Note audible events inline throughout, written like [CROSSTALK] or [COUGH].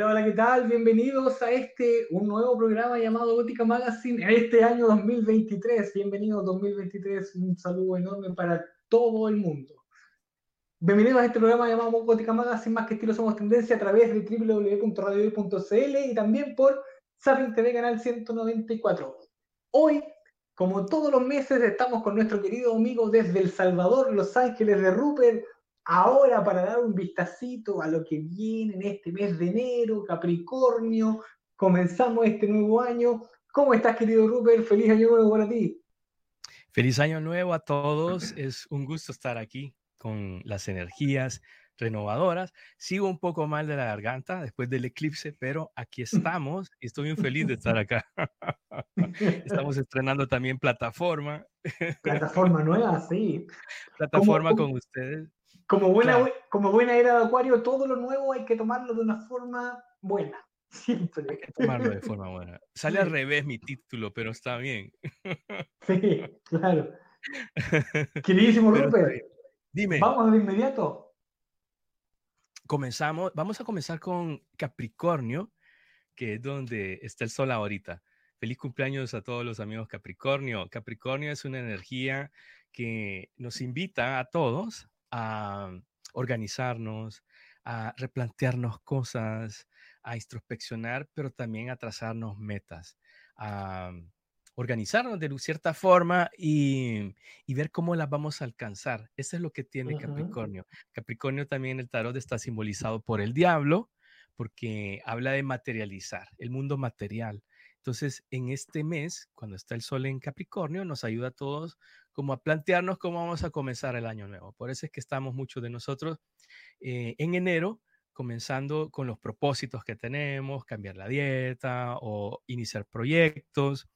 Hola, hola, ¿qué tal? Bienvenidos a este, un nuevo programa llamado Gótica Magazine este año 2023. Bienvenidos 2023, un saludo enorme para todo el mundo. Bienvenidos a este programa llamado Gótica Magazine, más que estilo somos tendencia a través de www.radio.cl y también por Sapin TV Canal 194. Hoy, como todos los meses, estamos con nuestro querido amigo desde El Salvador, Los Ángeles de Rupert, ahora para dar un vistacito a lo que viene en este mes de enero, Capricornio, comenzamos este nuevo año. ¿Cómo estás, querido Rupert? Feliz año nuevo para ti. Feliz año nuevo a todos. Es un gusto estar aquí con las energías renovadoras. Sigo un poco mal de la garganta después del eclipse, pero aquí [LAUGHS] estamos y estoy muy feliz de estar acá. [LAUGHS] Estamos estrenando también plataforma. Plataforma nueva, sí. [LAUGHS] Plataforma con ustedes. Como buena, como buena era de Acuario, todo lo nuevo hay que tomarlo de una forma buena. [LAUGHS] Siempre. Hay que tomarlo de forma buena. Sale al revés mi título, pero está bien. [LAUGHS] Sí, claro. [LAUGHS] Queridísimo Rupert. Dime. Vamos de inmediato. Comenzamos, vamos a comenzar con Capricornio, que es donde está el sol ahorita. Feliz cumpleaños a todos los amigos Capricornio. Capricornio es una energía que nos invita a todos a organizarnos, a replantearnos cosas, a introspeccionar, pero también a trazarnos metas, a organizarnos de cierta forma y, ver cómo las vamos a alcanzar. Eso es lo que tiene Capricornio. Capricornio también el tarot está simbolizado por el diablo, porque habla de materializar, el mundo material. Entonces, en este mes, cuando está el sol en Capricornio, nos ayuda a todos como a plantearnos cómo vamos a comenzar el año nuevo. Por eso es que estamos muchos de nosotros eh, en enero comenzando con los propósitos que tenemos, cambiar la dieta o iniciar proyectos.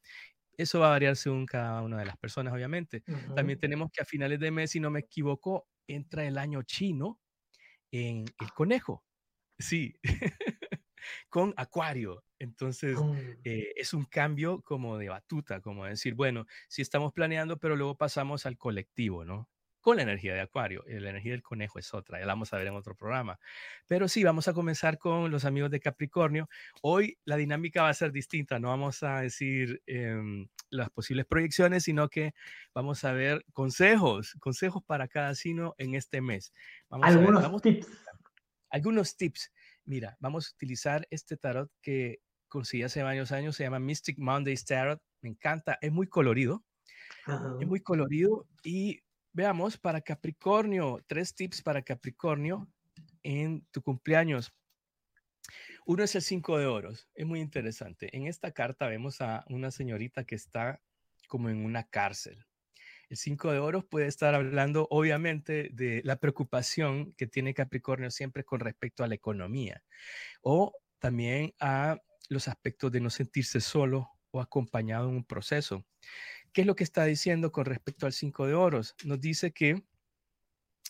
Eso va a variar según cada una de las personas, obviamente. También tenemos que a finales de mes, si no me equivoco, entra el año chino en el conejo. Sí, [LAUGHS] con Acuario. Entonces, Oh, eh, es un cambio como de batuta, como decir, bueno, sí estamos planeando, pero luego pasamos al colectivo, ¿no? Con la energía de Acuario. Y la energía del conejo es otra, ya la vamos a ver en otro programa. Pero sí, vamos a comenzar con los amigos de Capricornio. Hoy la dinámica va a ser distinta, no vamos a decir em, las posibles proyecciones, sino que vamos a ver consejos, consejos para cada signo en este mes. Vamos a ver, Algunos vamos- tips. algunos tips. Mira, vamos a utilizar este tarot que conseguí hace varios años, se llama Mystic Mondays Tarot. Me encanta, es muy colorido, es muy colorido. Y veamos para Capricornio, tres tips para Capricornio en tu cumpleaños. Uno es el 5 de oros, es muy interesante. En esta carta vemos a una señorita que está como en una cárcel. El 5 de oros puede estar hablando, obviamente, de la preocupación que tiene Capricornio siempre con respecto a la economía o también a los aspectos de no sentirse solo o acompañado en un proceso. ¿Qué es lo que está diciendo con respecto al 5 de oros? Nos dice que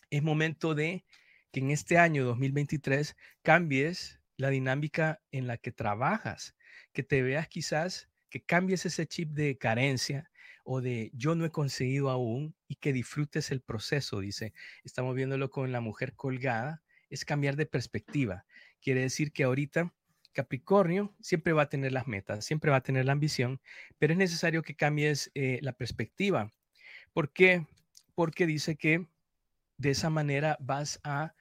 es momento de que en este año 2023 cambies la dinámica en la que trabajas, que te veas quizás, que cambies ese chip de carencia o de yo no he conseguido aún y que disfrutes el proceso, dice. Estamos viéndolo con la mujer colgada, es cambiar de perspectiva. Quiere decir que ahorita Capricornio siempre va a tener las metas, siempre va a tener la ambición, pero es necesario que cambies eh, la perspectiva. ¿Por qué? Porque dice que de esa manera vas a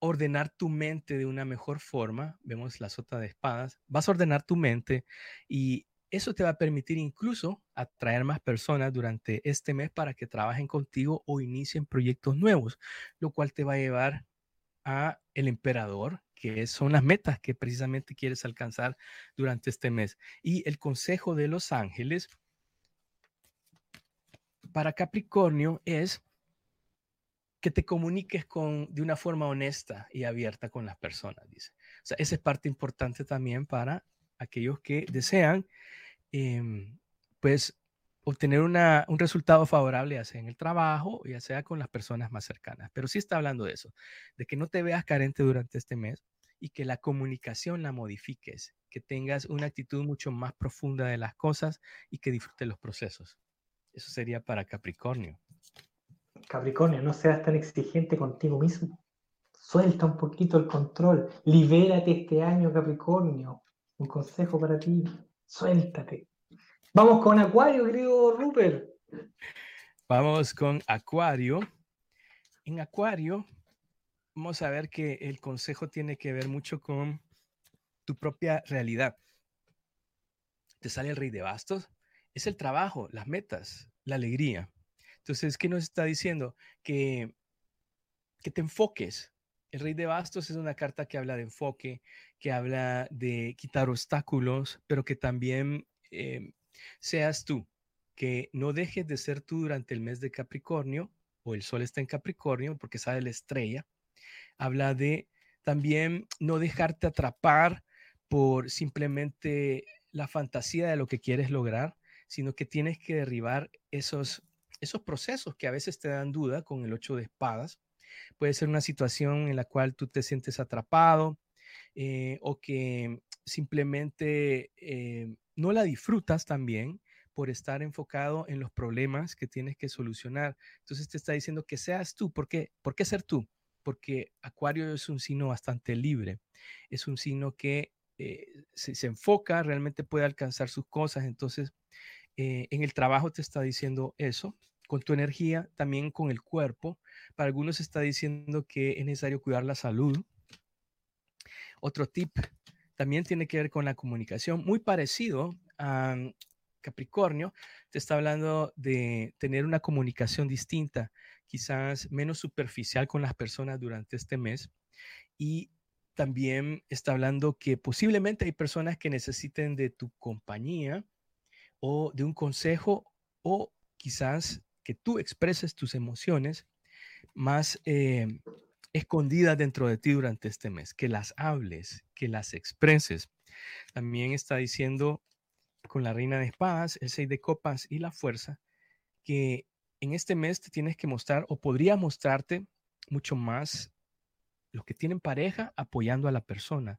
ordenar tu mente de una mejor forma. Vemos la sota de espadas. Vas a ordenar tu mente y eso te va a permitir incluso atraer más personas durante este mes para que trabajen contigo o inicien proyectos nuevos, lo cual te va a llevar a el emperador, que son las metas que precisamente quieres alcanzar durante este mes. Y el consejo de los ángeles para Capricornio es que te comuniques con, de una forma honesta y abierta con las personas, dice. O sea, esa es parte importante también para aquellos que desean, em, pues, obtener una- un resultado favorable, ya sea en el trabajo, ya sea con las personas más cercanas. Pero sí está hablando de eso, de que no te veas carente durante este mes y que la comunicación la modifiques, que tengas una actitud mucho más profunda de las cosas y que disfrutes los procesos. Eso sería para Capricornio. Capricornio, no seas tan exigente contigo mismo. Suelta un poquito el control. Libérate este año, Capricornio. Un consejo para ti. Suéltate. Vamos con Acuario, querido Rupert. Vamos con Acuario. En Acuario, vamos a ver que el consejo tiene que ver mucho con tu propia realidad. Te sale el rey de bastos. Es el trabajo, las metas, la alegría. Entonces, ¿qué nos está diciendo? Que, que te enfoques. El rey de bastos es una carta que habla de enfoque, que habla de quitar obstáculos, pero que también eh, seas tú, que no dejes de ser tú durante el mes de Capricornio, o el sol está en Capricornio, porque sale la estrella. Habla de también no dejarte atrapar por simplemente la fantasía de lo que quieres lograr, sino que tienes que derribar esos, esos procesos que a veces te dan duda con el ocho de espadas. Puede ser una situación en la cual tú te sientes atrapado eh, o que simplemente eh, no la disfrutas también por estar enfocado en los problemas que tienes que solucionar. Entonces te está diciendo que seas tú. ¿Por qué? ¿Por qué ser tú? Porque Acuario es un signo bastante libre. Es un signo que eh, se, enfoca, realmente puede alcanzar sus cosas. Entonces, en el trabajo te está diciendo eso, con tu energía, también con el cuerpo. Para algunos está diciendo que es necesario cuidar la salud. Otro tip también tiene que ver con la comunicación, muy parecido a Capricornio, te está hablando de tener una comunicación distinta, quizás menos superficial con las personas durante este mes y también está hablando que posiblemente hay personas que necesiten de tu compañía o de un consejo o quizás que tú expreses tus emociones más eh, escondidas dentro de ti durante este mes, que las hables, que las expreses. También está diciendo con la reina de espadas, el seis de copas y la fuerza, que en este mes te tienes que mostrar o podría mostrarte mucho más los que tienen pareja apoyando a la persona.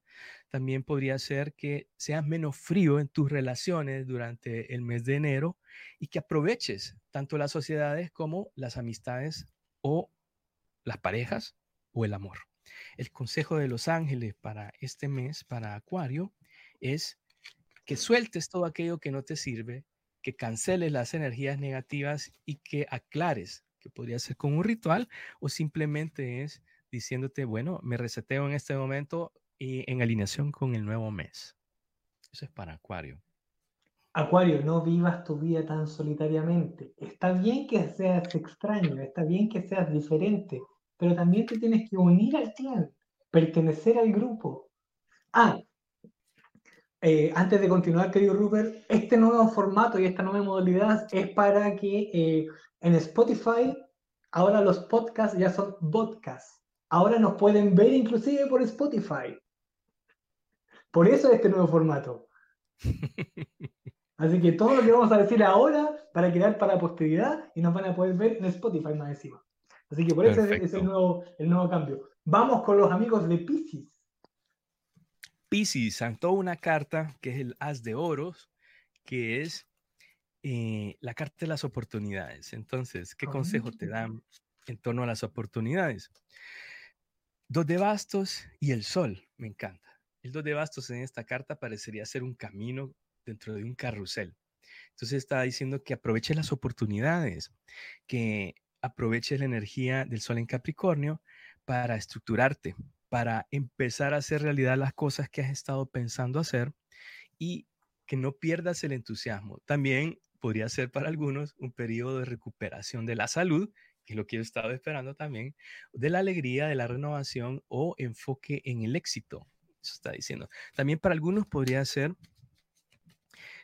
También podría ser que seas menos frío en tus relaciones durante el mes de enero y que aproveches tanto las sociedades como las amistades o las parejas o el amor. El consejo de los ángeles para este mes, para Acuario, es que sueltes todo aquello que no te sirve, que canceles las energías negativas y que aclares, que podría ser con un ritual o simplemente es diciéndote, bueno, me reseteo en este momento y en alineación con el nuevo mes. Eso es para Acuario. Acuario, no vivas tu vida tan solitariamente. Está bien que seas extraño, está bien que seas diferente, pero también te tienes que unir al clan, pertenecer al grupo. Ah, eh, antes de continuar, querido Rupert, este nuevo formato y esta nueva modalidad es para que eh, en Spotify ahora los podcasts ya son podcasts. Ahora nos pueden ver inclusive por Spotify. Por eso este nuevo formato. [LAUGHS] Así que todo lo que vamos a decir ahora para crear para posteridad y nos van a poder ver en Spotify más encima. Así que por eso es, el, nuevo, el nuevo cambio. Vamos con los amigos de Pisces. Pisces santó una carta que es el As de Oros, que es eh, la carta de las oportunidades. Entonces, ¿qué consejo te ah. dan en torno a las oportunidades? Dos de bastos y el sol, me encanta. El dos de bastos en esta carta parecería ser un camino dentro de un carrusel. Entonces está diciendo que aproveche las oportunidades, que aproveche la energía del sol en Capricornio para estructurarte, para empezar a hacer realidad las cosas que has estado pensando hacer y que no pierdas el entusiasmo. También podría ser para algunos un periodo de recuperación de la salud que es lo que he estado esperando también, de la alegría, de la renovación o enfoque en el éxito. Eso está diciendo. También para algunos podría ser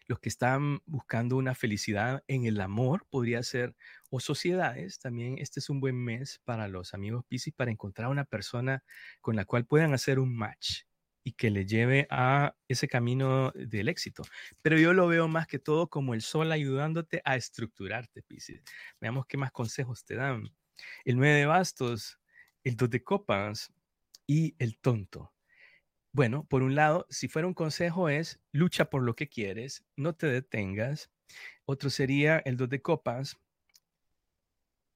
los que están buscando una felicidad en el amor, podría ser, o sociedades, también este es un buen mes para los amigos Pisces para encontrar una persona con la cual puedan hacer un match y que le lleve a ese camino del éxito. Pero yo lo veo más que todo como el sol ayudándote a estructurarte, Pisces. Veamos qué más consejos te dan. El nueve de bastos, el dos de copas y el tonto. Bueno, por un lado, si fuera un consejo es lucha por lo que quieres, no te detengas. Otro sería el dos de copas.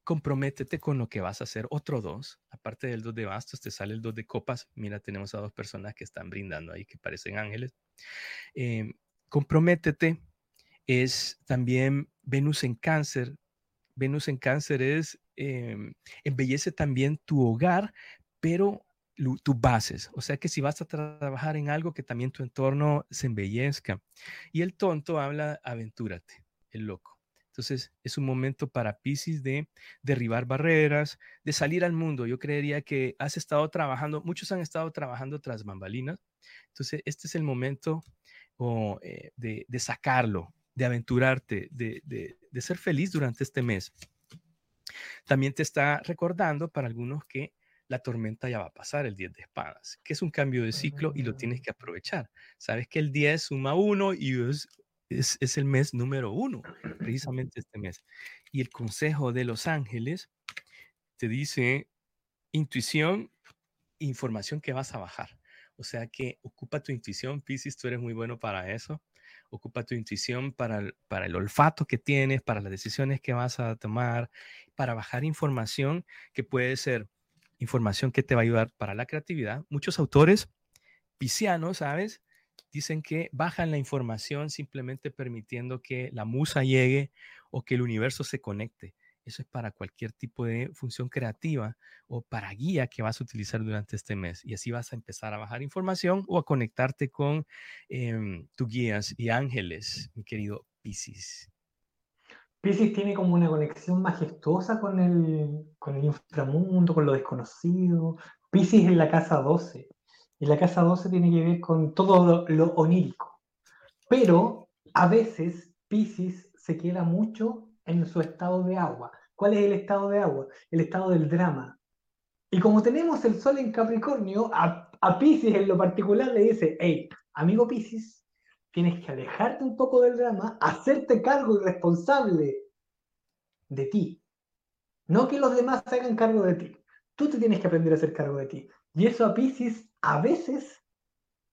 comprométete con lo que vas a hacer. Otro dos, aparte del dos de bastos, te sale el dos de copas. Mira, tenemos a dos personas que están brindando ahí, que parecen ángeles. Em, comprométete es también Venus en cáncer. Venus en cáncer es, em, embellece también tu hogar, pero tus bases. O sea que si vas a trabajar en algo, que también tu entorno se embellezca. Y el tonto habla, aventúrate, el loco. Entonces es un momento para Pisces de derribar barreras, de salir al mundo. Yo creería que has estado trabajando, muchos han estado trabajando tras bambalinas. Entonces este es el momento eh, de, sacarlo, de aventurarte, de, de ser feliz durante este mes. También te está recordando para algunos que la tormenta ya va a pasar, el 10 de espadas, que es un cambio de ciclo y lo tienes que aprovechar. Sabes que el 10 suma 1 y es es, el mes número uno, precisamente este mes. Y el consejo de los ángeles te dice intuición, información que vas a bajar. O sea que ocupa tu intuición, Pisces, tú eres muy bueno para eso. Ocupa tu intuición para el, para el olfato que tienes, para las decisiones que vas a tomar, para bajar información que puede ser información que te va a ayudar para la creatividad. Muchos autores piscianos, ¿sabes? dicen que bajan la información simplemente permitiendo que la musa llegue o que el universo se conecte. Eso es para cualquier tipo de función creativa o para guía que vas a utilizar durante este mes. Y así vas a empezar a bajar información o a conectarte con em, tus guías y ángeles, mi querido Pisces. Pisces tiene como una conexión majestuosa con el, con el inframundo, con lo desconocido. Pisces en la casa 12. Y la casa 12 tiene que ver con todo lo, onírico. Pero a veces Pisces se queda mucho en su estado de agua. ¿Cuál es el estado de agua? El estado del drama. Y como tenemos el sol en Capricornio, a, a Pisces en lo particular le dice, hey, amigo Pisces, tienes que alejarte un poco del drama, hacerte cargo y responsable de ti. No que los demás se hagan cargo de ti. Tú te tienes que aprender a hacer cargo de ti. Y eso a Pisces a veces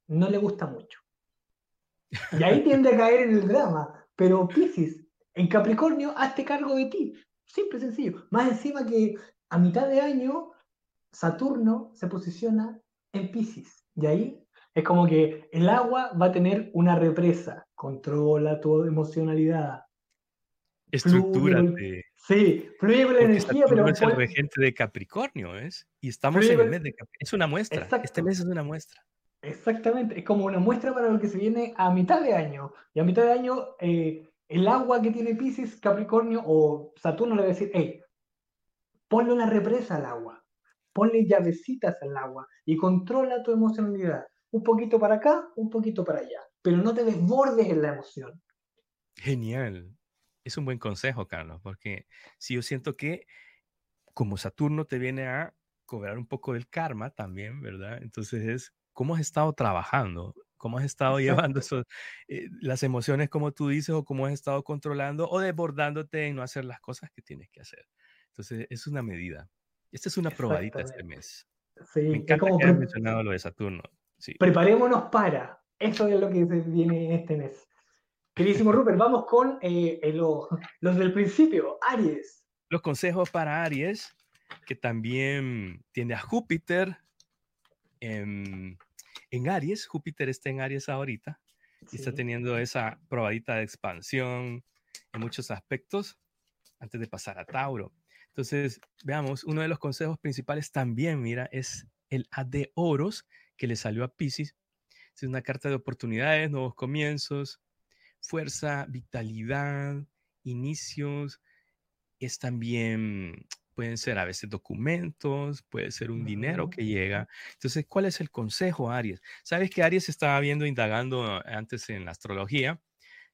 no le gusta mucho. Y ahí tiende a caer en el drama. Pero Pisces, en Capricornio, hazte cargo de ti. Simple sencillo. Más encima que a mitad de año, Saturno se posiciona en Pisces. Y ahí es como que el agua va a tener una represa. Controla tu emocionalidad. Estructúrate. Sí, fluye con la energía, pero. es el regente de Capricornio, ¿es? Y estamos en el mes de Capricornio. Es una muestra. Este mes es una muestra. Exactamente, es como una muestra para lo que se viene a mitad de año. Y a mitad de año, eh, el agua que tiene Pisces, Capricornio o Saturno le va a decir: hey, ponle una represa al agua, ponle llavecitas al agua y controla tu emocionalidad. Un poquito para acá, un poquito para allá. Pero no te desbordes en la emoción. Genial es un buen consejo, Carlos, porque si yo siento que como Saturno te viene a cobrar un poco del karma también, ¿verdad? Entonces es cómo has estado trabajando, cómo has estado llevando eh, las emociones como tú dices o cómo has estado controlando o desbordándote en no hacer las cosas que tienes que hacer. Entonces es una medida. Esta es una probadita este mes. Sí, Me encanta que hayas mencionado lo de Saturno. Sí. Preparémonos para. Eso es lo que viene este mes. Queridísimo Rupert, vamos con eh, los del principio, Aries. Los consejos para Aries, que también tiene a Júpiter en, Aries. Júpiter está en Aries ahorita y está teniendo esa probadita de expansión en muchos aspectos antes de pasar a Tauro. Entonces, veamos, uno de los consejos principales también, mira, es el A de Oros que le salió a Pisces. Es una carta de oportunidades, nuevos comienzos, fuerza, vitalidad, inicios, es también, pueden ser a veces documentos, puede ser un dinero que llega. Entonces, ¿cuál es el consejo, Aries? Sabes que Aries estaba viendo, indagando antes en la astrología,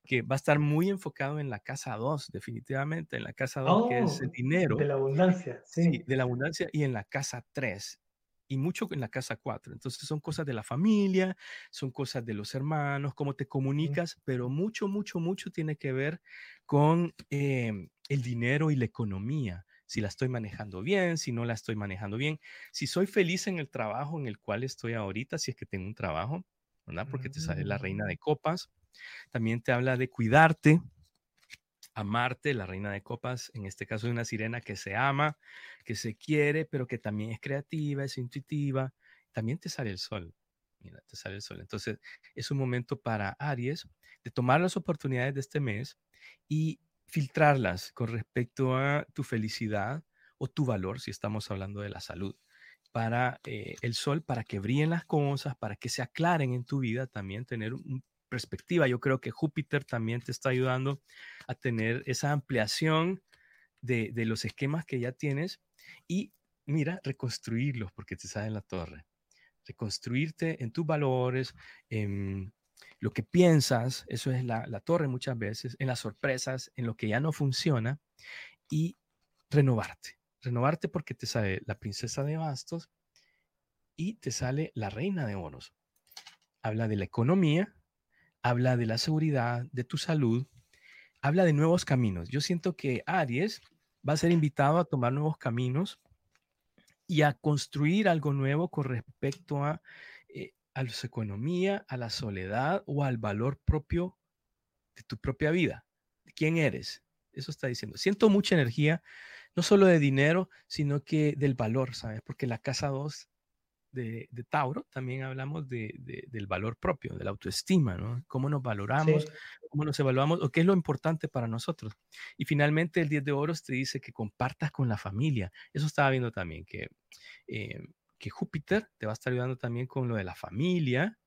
que va a estar muy enfocado en la casa 2, definitivamente, en la casa 2, que es el oh, dinero. De la abundancia, sí. De la abundancia y en la casa 3, y mucho en la casa 4. Entonces son cosas de la familia, son cosas de los hermanos, cómo te comunicas, pero mucho, mucho, mucho tiene que ver con em, el dinero y la economía. Si la estoy manejando bien, si no la estoy manejando bien, si soy feliz en el trabajo en el cual estoy ahorita, si es que tengo un trabajo, ¿verdad? Porque te sale la reina mm. de copas. También te habla de cuidarte, a Marte, la reina de copas, en este caso es una sirena que se ama, que se quiere, pero que también es creativa, es intuitiva. También te sale el sol. Mira, te sale el sol. Entonces, es un momento para Aries de tomar las oportunidades de este mes y filtrarlas con respecto a tu felicidad o tu valor, si estamos hablando de la salud para eh, el sol, para que brillen las cosas, para que se aclaren en tu vida, también tener un, perspectiva. Yo creo que Júpiter también te está ayudando a tener esa ampliación de, los esquemas que ya tienes y mira, reconstruirlos porque te sale la torre. Reconstruirte en tus valores, en lo que piensas, eso es la, la torre muchas veces, en las sorpresas, en lo que ya no funciona y renovarte. Renovarte porque te sale la princesa de bastos y te sale la reina de oros. Habla de la economía, habla de la seguridad, de tu salud, habla de nuevos caminos. Yo siento que Aries va a ser invitado a tomar nuevos caminos y a construir algo nuevo con respecto a, eh, a la economía, a la soledad o al valor propio de tu propia vida. ¿Quién eres? Eso está diciendo. Siento mucha energía, no solo de dinero, sino que del valor, ¿sabes? Porque la casa 2 de, Tauro, también hablamos de, del valor propio, de la autoestima, ¿no? Cómo nos valoramos, cómo nos evaluamos o qué es lo importante para nosotros. Y finalmente el 10 de oros te dice que compartas con la familia. Eso estaba viendo también, que, eh, que Júpiter te va a estar ayudando también con lo de la familia,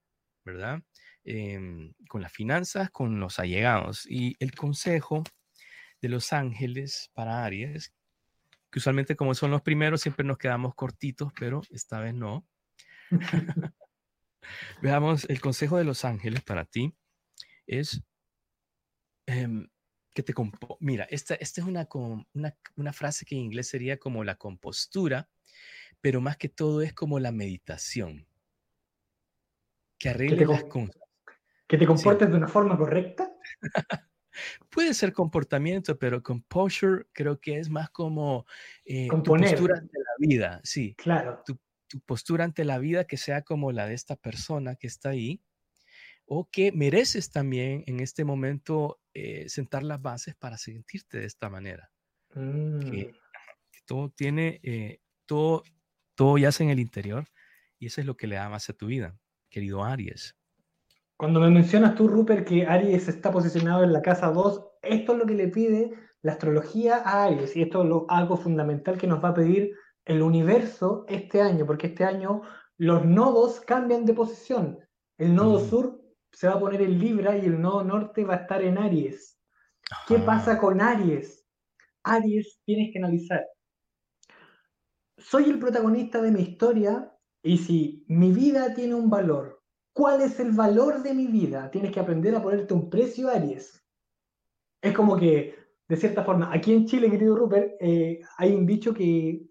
¿verdad? Em, con las finanzas, con los allegados. Y el consejo de los ángeles para Aries, que usualmente como son los primeros siempre nos quedamos cortitos, pero esta vez no. [LAUGHS] Veamos, el consejo de los ángeles para ti es em, que te... Mira, esta, esta es una, una, una frase que en inglés sería como la compostura, pero más que todo es como la meditación. Que arregle las cosas. Que te comportes de una forma correcta. [LAUGHS] Puede ser comportamiento, pero composure creo que es más como eh, tu postura ante la vida, sí. Claro. Tu, postura ante la vida que sea como la de esta persona que está ahí, o que mereces también en este momento eh, sentar las bases para sentirte de esta manera. Que, mm. todo tiene, eh, todo, todo yace en el interior y eso es lo que le da más a tu vida, querido Aries. Cuando me mencionas tú, Rupert, que Aries está posicionado en la casa 2, esto es lo que le pide la astrología a Aries y esto es algo fundamental que nos va a pedir el universo este año, porque este año los nodos cambian de posición. El nodo mm. sur se va a poner en Libra y el nodo norte va a estar en Aries. ¿Qué pasa con Aries? Aries tienes que analizar. Soy el protagonista de mi historia y si mi vida tiene un valor, ¿Cuál es el valor de mi vida? Tienes que aprender a ponerte un precio, Aries. Es como que, de cierta forma, aquí en Chile, querido Rupert, eh, hay un dicho que,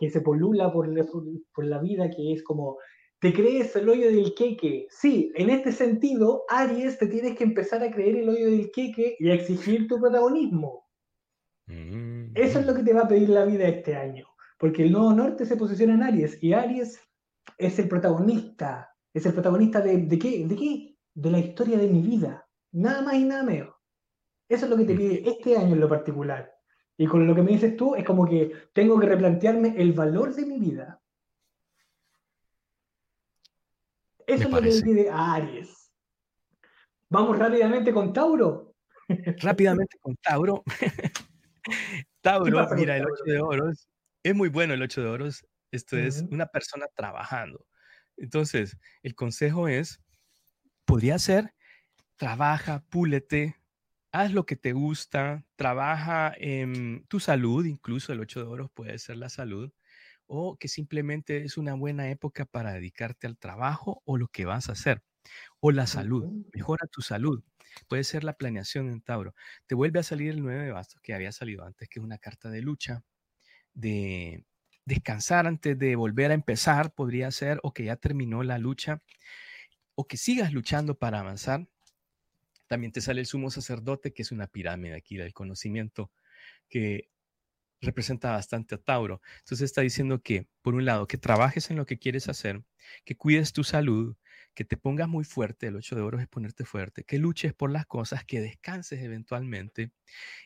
que se polula por la, por la vida, que es como, te crees el hoyo del queque. Sí, en este sentido, Aries, te tienes que empezar a creer el hoyo del queque y a exigir tu protagonismo. Mm. Eso es lo que te va a pedir la vida este año, porque el nodo norte se posiciona en Aries y Aries es el protagonista, es el protagonista de, de, qué? ¿De qué? De la historia de mi vida. Nada más y nada menos. Eso es lo que te mm. pide este año en lo particular. Y con lo que me dices tú, es como que tengo que replantearme el valor de mi vida. Eso es lo que a Aries. Vamos rápidamente con Tauro. Rápidamente con Tauro. [LAUGHS] Tauro, mira, el 8 de oros. Es muy bueno el 8 de oros. Esto es una persona trabajando. Entonces, el consejo es, podría ser, trabaja, púlete, haz lo que te gusta, trabaja en tu salud, incluso el 8 de oro puede ser la salud, o que simplemente es una buena época para dedicarte al trabajo o lo que vas a hacer, o la salud, mejora tu salud. Puede ser la planeación en Tauro. Te vuelve a salir el 9 de bastos que había salido antes, que es una carta de lucha, de descansar antes de volver a empezar, podría ser, o que ya terminó la lucha, o que sigas luchando para avanzar. También te sale el sumo sacerdote, que es una pirámide aquí del conocimiento, que representa bastante a Tauro. Entonces está diciendo que, por un lado, que trabajes en lo que quieres hacer, que cuides tu salud, que te pongas muy fuerte, el 8 de oro es ponerte fuerte, que luches por las cosas, que descanses eventualmente.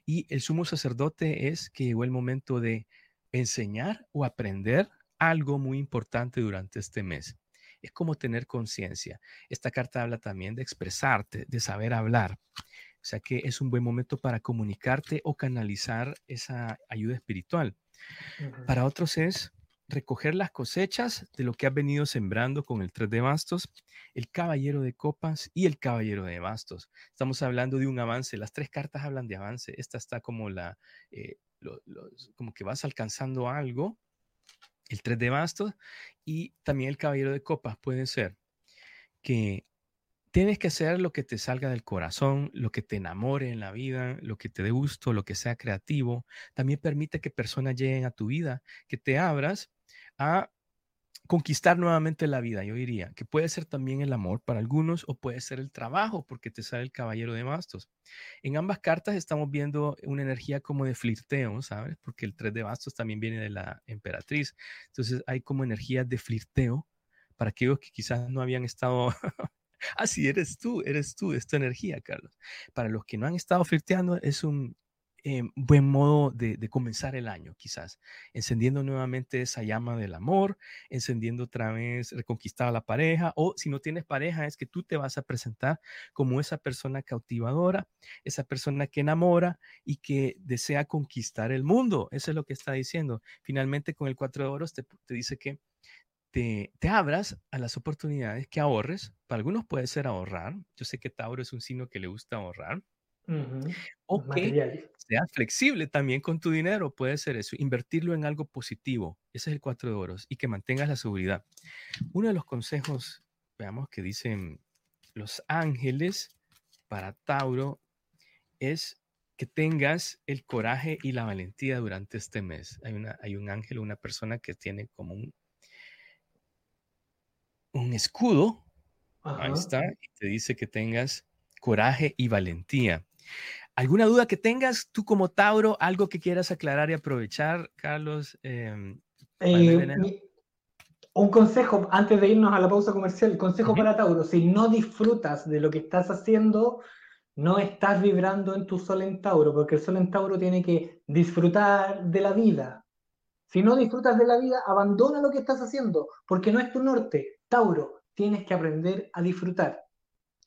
Y el sumo sacerdote es que llegó el momento de enseñar o aprender algo muy importante durante este mes. Es como tener conciencia. Esta carta habla también de expresarte, de saber hablar. O sea que es un buen momento para comunicarte o canalizar esa ayuda espiritual. Para otros es recoger las cosechas de lo que has venido sembrando con el tres de bastos, el caballero de copas y el caballero de bastos. Estamos hablando de un avance. Las tres cartas hablan de avance. Esta está como la, eh, como que vas alcanzando algo. El tres de bastos y también el caballero de copas puede ser que tienes que hacer lo que te salga del corazón, lo que te enamore en la vida, lo que te dé gusto, lo que sea creativo. También permite que personas lleguen a tu vida, que te abras a conquistar nuevamente la vida, yo diría, que puede ser también el amor para algunos o puede ser el trabajo, porque te sale el caballero de bastos. En ambas cartas estamos viendo una energía como de flirteo, ¿sabes? Porque el tres de bastos también viene de la emperatriz. Entonces hay como energías de flirteo para aquellos que quizás no habían estado [LAUGHS] Así eres tú, eres tú, esta energía, Carlos. Para los que no han estado flirteando, es un eh, buen modo de, comenzar el año, quizás, encendiendo nuevamente esa llama del amor, encendiendo otra vez, reconquistar la pareja, o si no tienes pareja, es que tú te vas a presentar como esa persona cautivadora, esa persona que enamora y que desea conquistar el mundo. Eso es lo que está diciendo. Finalmente, con el cuatro de oros te dice que te, abras a las oportunidades, que ahorres. Para algunos puede ser ahorrar. Yo sé que Tauro es un signo que le gusta ahorrar. O que seas flexible también con tu dinero, puede ser eso, invertirlo en algo positivo. Ese es el cuatro de oros y que mantengas la seguridad. Uno de los consejos, veamos, que dicen los ángeles para Tauro es que tengas el coraje y la valentía durante este mes. Hay, una, hay un ángel, una persona que tiene como un un escudo, ahí está, y te dice que tengas coraje y valentía. ¿Alguna duda que tengas tú como Tauro? ¿Algo que quieras aclarar y aprovechar, Carlos? Em, eh, un consejo, antes de irnos a la pausa comercial, consejo para Tauro, si no disfrutas de lo que estás haciendo, no estás vibrando en tu sol en Tauro, porque el sol en Tauro tiene que disfrutar de la vida. Si no disfrutas de la vida, abandona lo que estás haciendo, porque no es tu norte. Tauro, tienes que aprender a disfrutar.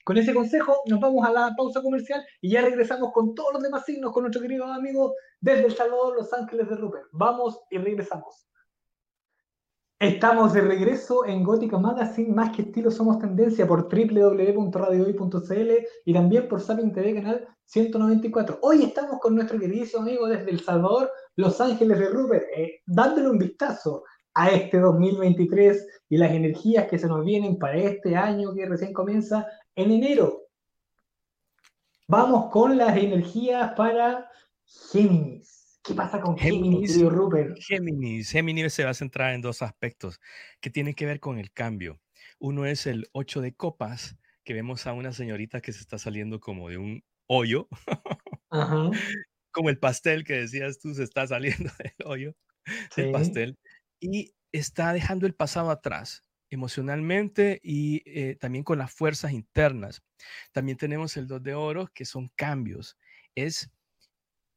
Con ese consejo nos vamos a la pausa comercial y ya regresamos con todos los demás signos con nuestro querido amigo desde El Salvador, Los Ángeles de Rupert. Vamos y regresamos. Estamos de regreso en Gótica Magazine, más que estilo somos tendencia por www.radiohoy.cl y también por Sapien TV Canal 194. Hoy estamos con nuestro queridísimo amigo desde El Salvador, Los Ángeles de Rupert, eh, dándole un vistazo a este 2023 y las energías que se nos vienen para este año que recién comienza en enero. Vamos con las energías para Géminis. ¿Qué pasa con Géminis, Géminis Rupert? Géminis. Géminis se va a centrar en dos aspectos que tienen que ver con el cambio. Uno es el 8 de copas, que vemos a una señorita que se está saliendo como de un hoyo, [LAUGHS] como el pastel que decías tú, se está saliendo [LAUGHS] del hoyo, del pastel y está dejando el pasado atrás emocionalmente y eh, también con las fuerzas internas. También tenemos el dos de oro, que son cambios. Es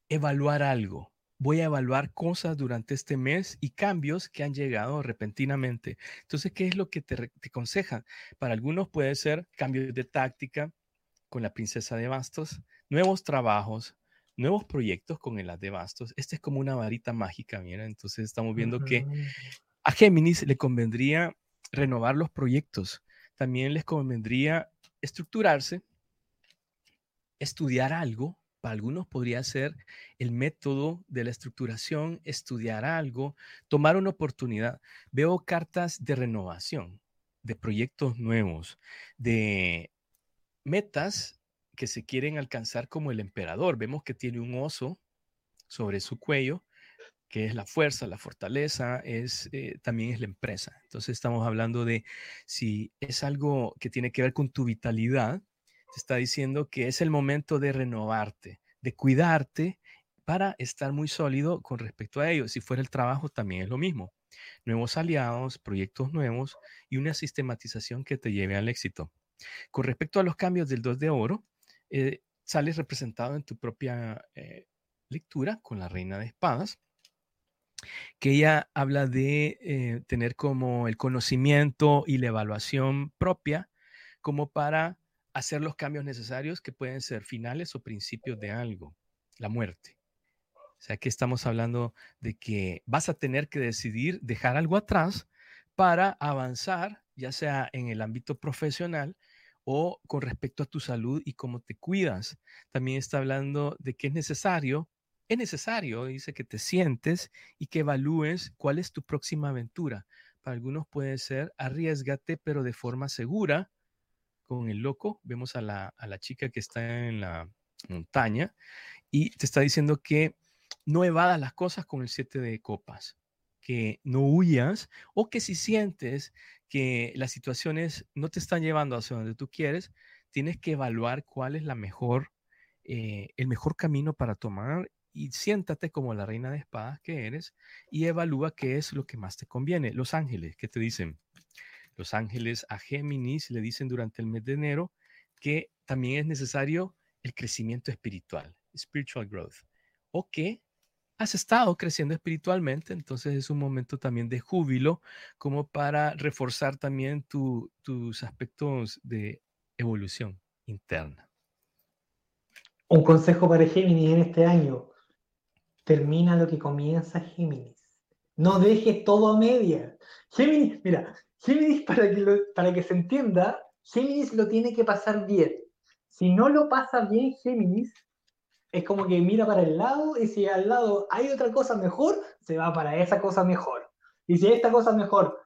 evaluar algo. Voy a evaluar cosas durante este mes y cambios que han llegado repentinamente. Entonces, ¿qué es lo que te, te aconseja? Para algunos puede ser cambios de táctica con la princesa de bastos, nuevos trabajos, nuevos proyectos con el as de bastos. Este es como una varita mágica, mira. Entonces estamos viendo que a Géminis le convendría renovar los proyectos. También les convendría estructurarse, estudiar algo. Para algunos podría ser el método de la estructuración, estudiar algo, tomar una oportunidad. Veo cartas de renovación, de proyectos nuevos, de metas que se quieren alcanzar como el emperador. Vemos que tiene un oso sobre su cuello que es la fuerza, la fortaleza, es, eh, también es la empresa. Entonces estamos hablando de si es algo que tiene que ver con tu vitalidad, te está diciendo que es el momento de renovarte, de cuidarte para estar muy sólido con respecto a ello. Si fuera el trabajo, también es lo mismo. nuevos aliados, proyectos nuevos y una sistematización que te lleve al éxito. Con respecto a los cambios del 2 de oro, eh, sales representado en tu propia eh, lectura con la reina de espadas, que ella habla de eh, tener como el conocimiento y la evaluación propia como para hacer los cambios necesarios que pueden ser finales o principios de algo, la muerte. O sea, que estamos hablando de que vas a tener que decidir dejar algo atrás para avanzar, ya sea en el ámbito profesional o con respecto a tu salud y cómo te cuidas. También está hablando de que es necesario, es necesario, dice, que te sientes y que evalúes cuál es tu próxima aventura. Para algunos puede ser arriesgate, pero de forma segura. Con el loco, vemos a la, a la chica que está en la montaña y te está diciendo que no evadas las cosas con el siete de copas, que no huyas o que si sientes que las situaciones no te están llevando hacia donde tú quieres, tienes que evaluar cuál es la mejor, eh, el mejor camino para tomar y siéntate como la reina de espadas que eres y evalúa qué es lo que más te conviene. Los ángeles, ¿qué te dicen? Los ángeles a Géminis le dicen durante el mes de enero que también es necesario el crecimiento espiritual, spiritual growth, o que has estado creciendo espiritualmente, entonces es un momento también de júbilo como para reforzar también tus aspectos de evolución interna. Un consejo para Géminis en este año. Termina lo que comienza Géminis. No dejes todo a media. Géminis, mira, Géminis para que, para que se entienda, Géminis lo tiene que pasar bien. Si no lo pasa bien Géminis, es como que mira para el lado y si al lado hay otra cosa mejor, se va para esa cosa mejor. Y si esta cosa mejor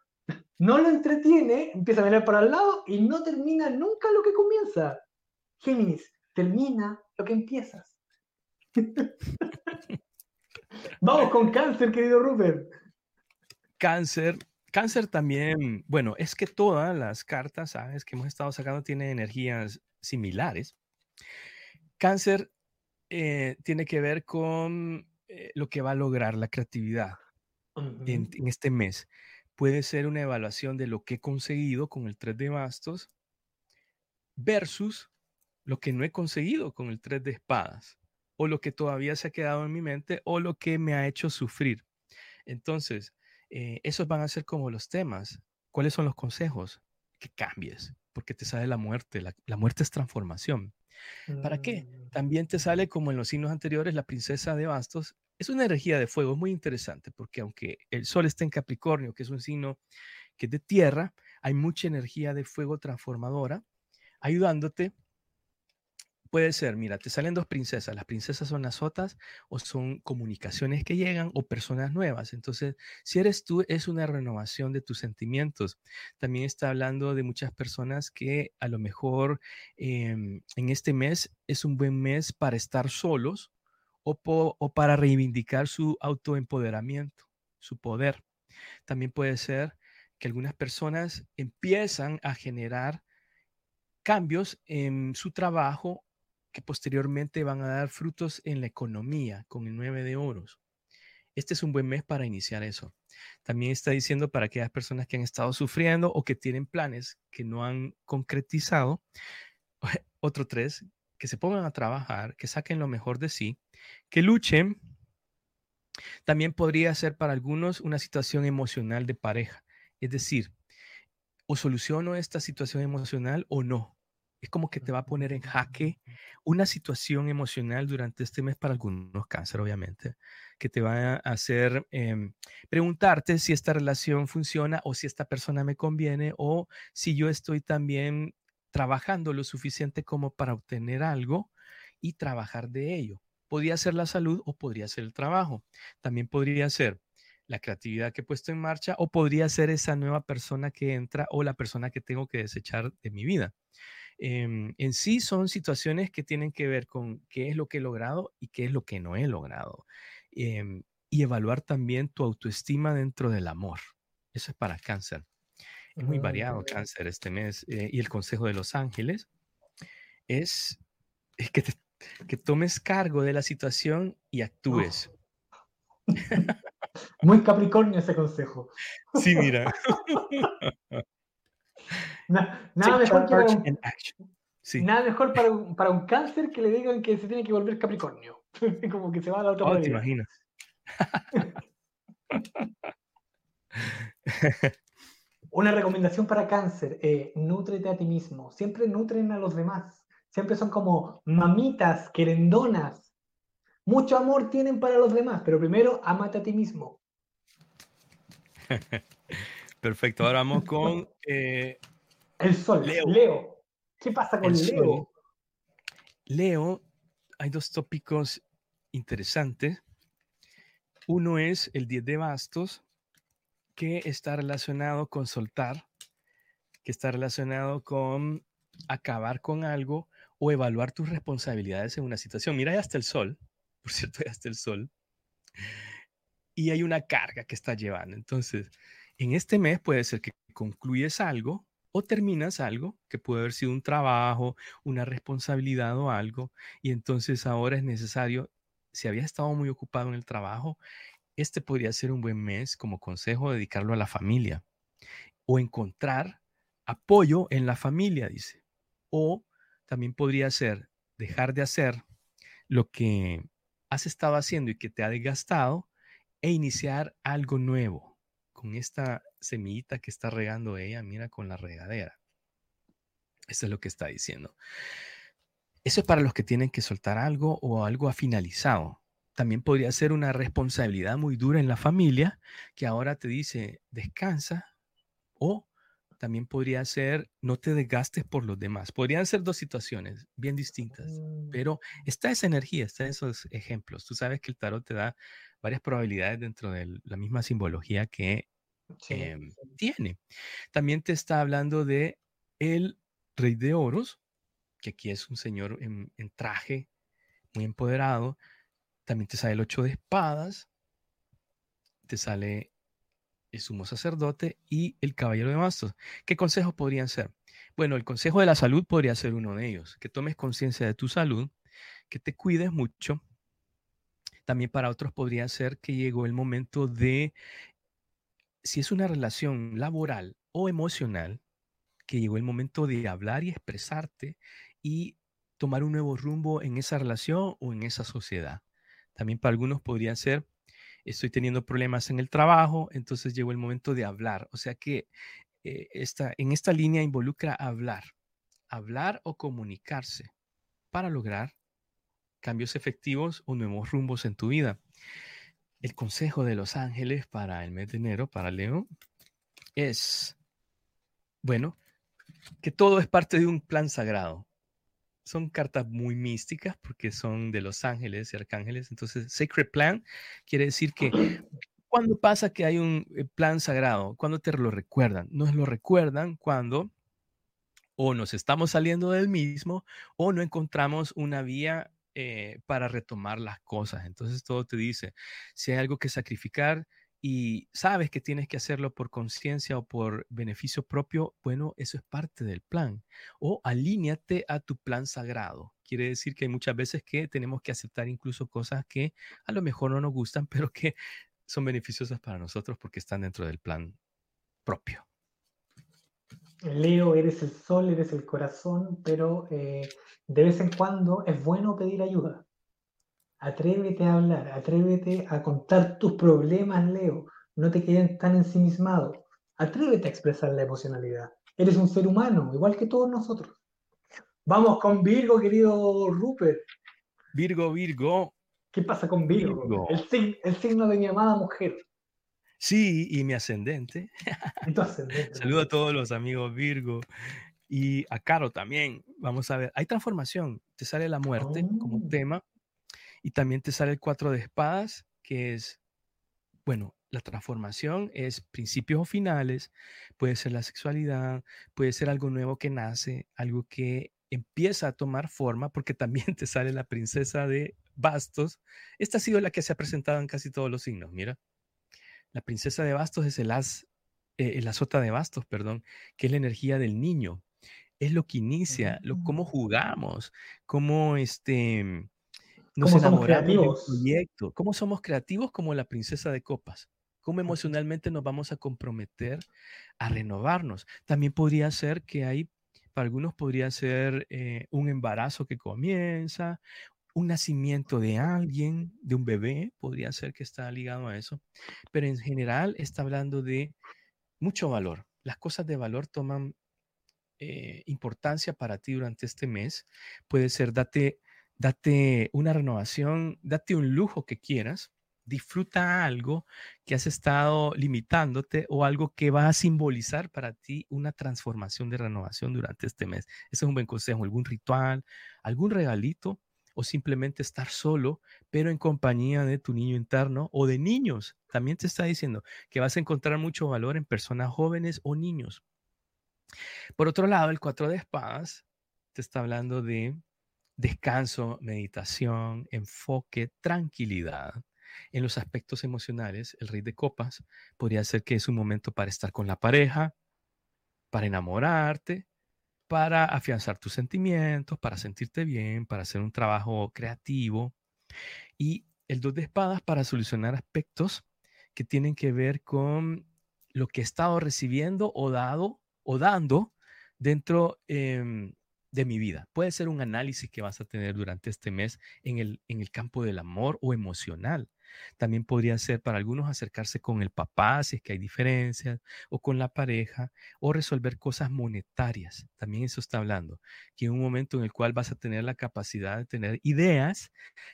no lo entretiene, empieza a mirar para el lado y no termina nunca lo que comienza. Géminis, termina lo que empiezas. [LAUGHS] Vamos con cáncer, querido Rupert. Cáncer. Cáncer también, bueno, es que todas las cartas, ¿sabes? Que hemos estado sacando tienen energías similares. Cáncer eh, tiene que ver con eh, lo que va a lograr la creatividad en, este mes. Puede ser una evaluación de lo que he conseguido con el 3 de bastos versus lo que no he conseguido con el 3 de espadas o lo que todavía se ha quedado en mi mente o lo que me ha hecho sufrir. Entonces, eh, esos van a ser como los temas. ¿Cuáles son los consejos? Que cambies, porque te sale la muerte. la muerte es transformación. ¿Para qué? Mm. También te sale como en los signos anteriores la princesa de bastos. Es una energía de fuego, es muy interesante porque aunque el sol está en Capricornio, que es un signo que es de tierra, hay mucha energía de fuego transformadora ayudándote Puede ser, mira, te salen dos princesas. Las princesas son las otras o son comunicaciones que llegan o personas nuevas. Entonces, si eres tú, es una renovación de tus sentimientos. También está hablando de muchas personas que a lo mejor em, en este mes es un buen mes para estar solos o, o para reivindicar su autoempoderamiento, su poder. También puede ser que algunas personas empiezan a generar cambios en su trabajo que posteriormente van a dar frutos en la economía con el 9 de oros. Este es un buen mes para iniciar eso. También está diciendo para aquellas personas que han estado sufriendo o que tienen planes que no han concretizado, [LAUGHS] otro tres, que se pongan a trabajar, que saquen lo mejor de sí, que luchen. También podría ser para algunos una situación emocional de pareja. Es decir, o soluciono esta situación emocional o no es como que te va a poner en jaque una situación emocional durante este mes para algunos cáncer, obviamente, que te va a hacer em, preguntarte si esta relación funciona o si esta persona me conviene o si yo estoy también trabajando lo suficiente como para obtener algo y trabajar de ello. Podría ser la salud o podría ser el trabajo. También podría ser la creatividad que he puesto en marcha o podría ser esa nueva persona que entra o la persona que tengo que desechar de mi vida. Em, en sí son situaciones que tienen que ver con qué es lo que he logrado y qué es lo que no he logrado. Em, y evaluar también tu autoestima dentro del amor. Eso es para cáncer. Es muy variado ah. cáncer este mes. Eh, y el consejo de los ángeles es, que, tomes cargo de la situación y actúes. [GASPS] Muy Capricornio ese consejo. Sí, mira. [LAUGHS] [LAUGHS] nada, mejor para un, nada mejor para un, para un cáncer que le digan que se tiene que volver Capricornio. [LAUGHS] Como que se va a la otra oh, te imaginas. [LAUGHS] Una recomendación para cáncer, eh, nútrete a ti mismo. Siempre nutren a los demás. Siempre son como mamitas, querendonas. Mucho amor tienen para los demás, pero primero amate a ti mismo. [LAUGHS] Perfecto, ahora vamos con... Eh, el sol, Leo. ¿Qué pasa con Leo? Leo, hay dos tópicos interesantes. Uno es el 10 de bastos, que está relacionado con soltar, que está relacionado con acabar con algo o evaluar tus responsabilidades en una situación. Mira, ahí hasta el sol, [LAUGHS] por cierto, ahí hasta el sol. Y hay una carga que está llevando. Entonces, en este mes puede ser que concluyes algo o terminas algo que puede haber sido un trabajo, una responsabilidad o algo, y entonces ahora es necesario, si habías estado muy ocupado en el trabajo, este podría ser un buen mes como consejo dedicarlo a la familia o encontrar apoyo en la familia, dice. O también podría ser dejar de hacer lo que has estado haciendo y que te ha desgastado e iniciar algo nuevo con esta semillita que está regando ella, mira, con la regadera. Eso es lo que está diciendo. Eso es para los que tienen que soltar algo o algo ha finalizado también podría ser una responsabilidad muy dura en la familia que ahora te dice descansa o también podría ser no te desgastes por los demás. Podrían ser dos situaciones bien distintas, mm. pero está esa energía, está esos ejemplos. Tú sabes que el tarot te da varias probabilidades dentro de la misma simbología que em, tiene. También te está hablando de el rey de oros, que aquí es un señor en traje, muy empoderado, también te sale el 8 de espadas, te sale el sumo sacerdote y el caballero de bastos. ¿Qué consejos podrían ser? Bueno, el consejo de la salud podría ser uno de ellos, que tomes conciencia de tu salud, que te cuides mucho. También para otros podría ser que llegó el momento de, si es una relación laboral o emocional, que llegó el momento de hablar y expresarte y tomar un nuevo rumbo en esa relación o en esa sociedad. También para algunos podría ser, estoy teniendo problemas en el trabajo, entonces llegó el momento de hablar. O sea que eh, en esta línea involucra hablar, hablar o comunicarse para lograr cambios efectivos o nuevos rumbos en tu vida. El consejo de los ángeles para el mes de enero, para Leo, es, bueno, que todo es parte de un plan sagrado son cartas muy místicas porque son de los ángeles y arcángeles. Entonces, Sacred Plan quiere decir que [CLEARS THROAT] cuando pasa que hay un eh, plan sagrado, cuando te lo recuerdan, nos lo recuerdan cuando o nos estamos saliendo del mismo o no encontramos una vía eh, para retomar las cosas. Entonces todo te dice, si hay algo que sacrificar, y sabes que tienes que hacerlo por conciencia o por beneficio propio, bueno, eso es parte del plan. O alíñate a tu plan sagrado. Quiere decir que hay muchas veces que tenemos que aceptar incluso cosas que a lo mejor no nos gustan, [LAUGHS] pero que son beneficiosas para nosotros porque están dentro del plan propio. Leo, eres el sol, eres el corazón, pero eh, de vez en cuando es bueno pedir ayuda. Atrévete a hablar, atrévete a contar tus problemas, Leo. No te queden tan ensimismado. Atrévete a expresar la emocionalidad. Eres un ser humano, igual que todos nosotros. Vamos con Virgo, querido Rupert. Virgo, Virgo. ¿Qué pasa con Virgo? El, signo de mi amada mujer. Sí, y mi ascendente. [LAUGHS] Saludo a todos los amigos Virgo y a Caro también. Vamos a ver, hay transformación. Te sale la muerte como oh. tema y también te sale el cuatro de espadas, que es, bueno, la transformación es principios o finales, puede ser la sexualidad, puede ser algo nuevo que nace, algo que empieza a tomar forma, porque también te sale la princesa de bastos. Esta ha sido la que se ha presentado en casi todos los signos, mira. La princesa de bastos es el as, eh, el azota de bastos, perdón, que es la energía del niño. Es lo que inicia, lo, cómo mm. jugamos, cómo este, Nos enamoramos del proyecto. ¿Cómo somos creativos? Como la princesa de copas. ¿Cómo emocionalmente nos vamos a comprometer a renovarnos? También podría ser que hay, para algunos podría ser eh, un embarazo que comienza, un nacimiento de alguien, de un bebé, podría ser que está ligado a eso, pero en general está hablando de mucho valor. Las cosas de valor toman eh, importancia para ti durante este mes. Puede ser, date, date una renovación, date un lujo que quieras, disfruta algo que has estado limitándote o algo que va a simbolizar para ti una transformación de renovación durante este mes. Ese es un buen consejo, algún ritual, algún regalito o simplemente estar solo, pero en compañía de tu niño interno o de niños. También te está diciendo que vas a encontrar mucho valor en personas jóvenes o niños. Por otro lado, el cuatro de espadas te está hablando de descanso, meditación, enfoque, tranquilidad. En los aspectos emocionales, el rey de copas podría ser que es un momento para estar con la pareja, para enamorarte, para afianzar tus sentimientos, para sentirte bien, para hacer un trabajo creativo. Y el dos de espadas para solucionar aspectos que tienen que ver con lo que he estado recibiendo o dado o dando dentro eh, de mi vida. Puede ser un análisis que vas a tener durante este mes en el, en el campo del amor o emocional. También podría ser para algunos acercarse con el papá, si es que hay diferencias, o con la pareja, o resolver cosas monetarias. También eso está hablando, que en un momento en el cual vas a tener la capacidad de tener ideas